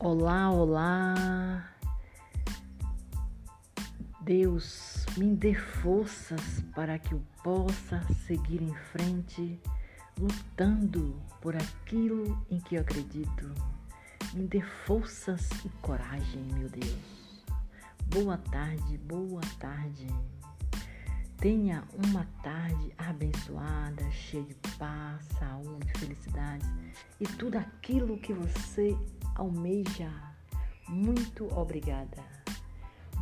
Olá, olá. Deus, me dê forças para que eu possa seguir em frente, lutando por aquilo em que eu acredito. Me dê forças e coragem, meu Deus. Boa tarde, boa tarde. Tenha uma tarde abençoada, cheia de paz, saúde, felicidades e tudo aquilo que você almeja. Muito obrigada.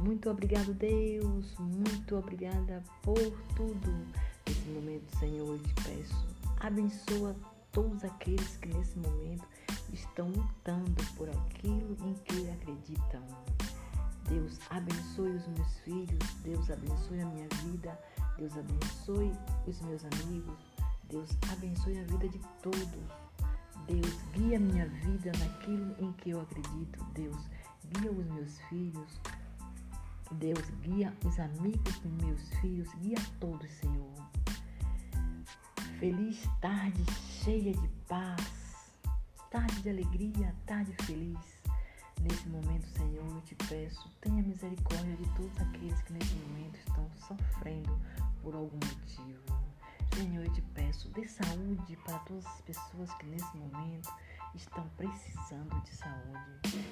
Muito obrigado, Deus. Muito obrigada por tudo. Nesse momento, Senhor, eu te peço, abençoa todos aqueles que nesse momento estão lutando por aquilo em que acreditam. Deus abençoe os meus filhos, Deus abençoe a minha vida, Deus abençoe os meus amigos, Deus abençoe a vida de todos. Deus, guia minha vida naquilo em que eu acredito. Deus, guia os meus filhos. Deus, guia os amigos dos meus filhos. Guia todos, Senhor. Feliz tarde cheia de paz. Tarde de alegria, tarde feliz. Nesse momento, Senhor, eu te peço, tenha misericórdia de todos aqueles que nesse momento estão sofrendo por algum motivo. Senhor, eu te peço, dê saúde para todas as pessoas que nesse momento estão precisando de saúde.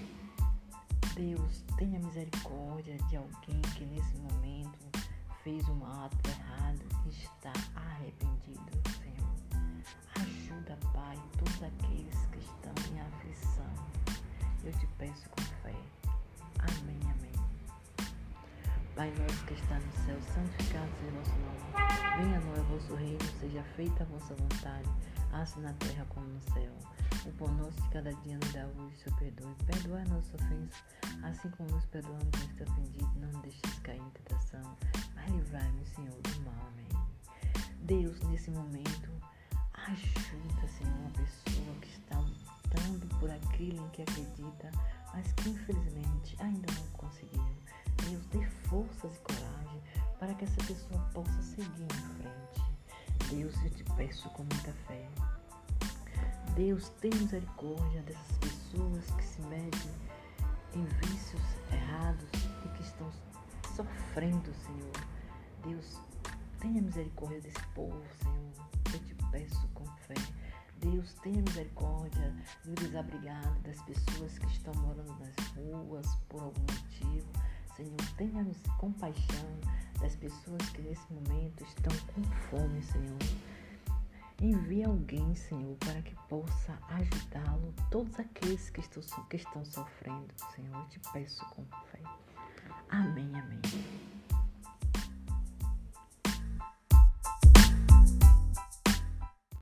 Deus, tenha misericórdia de alguém que nesse momento fez um ato errado e está arrependido, Senhor. Ajuda, Pai, todos aqueles que estão em aflição. Eu te peço Pai nosso que está no céu, santificado seja o nosso nome. Venha a nós o vosso reino, seja feita a vossa vontade, assim na terra como no céu. O pão nosso de cada dia nos dá hoje, Senhor, perdoe. Perdoa a nossa ofensa, assim como nos perdoamos os que ofendido. Não nos deixes cair em tentação, mas livrai-me, Senhor, do mal. Amém. Deus, nesse momento, ajuda, Senhor, uma pessoa que está lutando por aquilo em que acredita, mas que infelizmente ainda não conseguiu. Deus, dê forças e coragem para que essa pessoa possa seguir em frente. Deus, eu te peço com muita fé. Deus, tem misericórdia dessas pessoas que se medem em vícios errados e que estão sofrendo, Senhor. Deus, tenha misericórdia desse povo, Senhor. Eu te peço com fé. Deus, tenha misericórdia do desabrigado, das pessoas que estão morando nas ruas por algum. Tenha compaixão das pessoas que nesse momento estão com fome, Senhor. Envie alguém, Senhor, para que possa ajudá-lo, todos aqueles que estão, que estão sofrendo, Senhor. Eu te peço com fé. Amém, amém.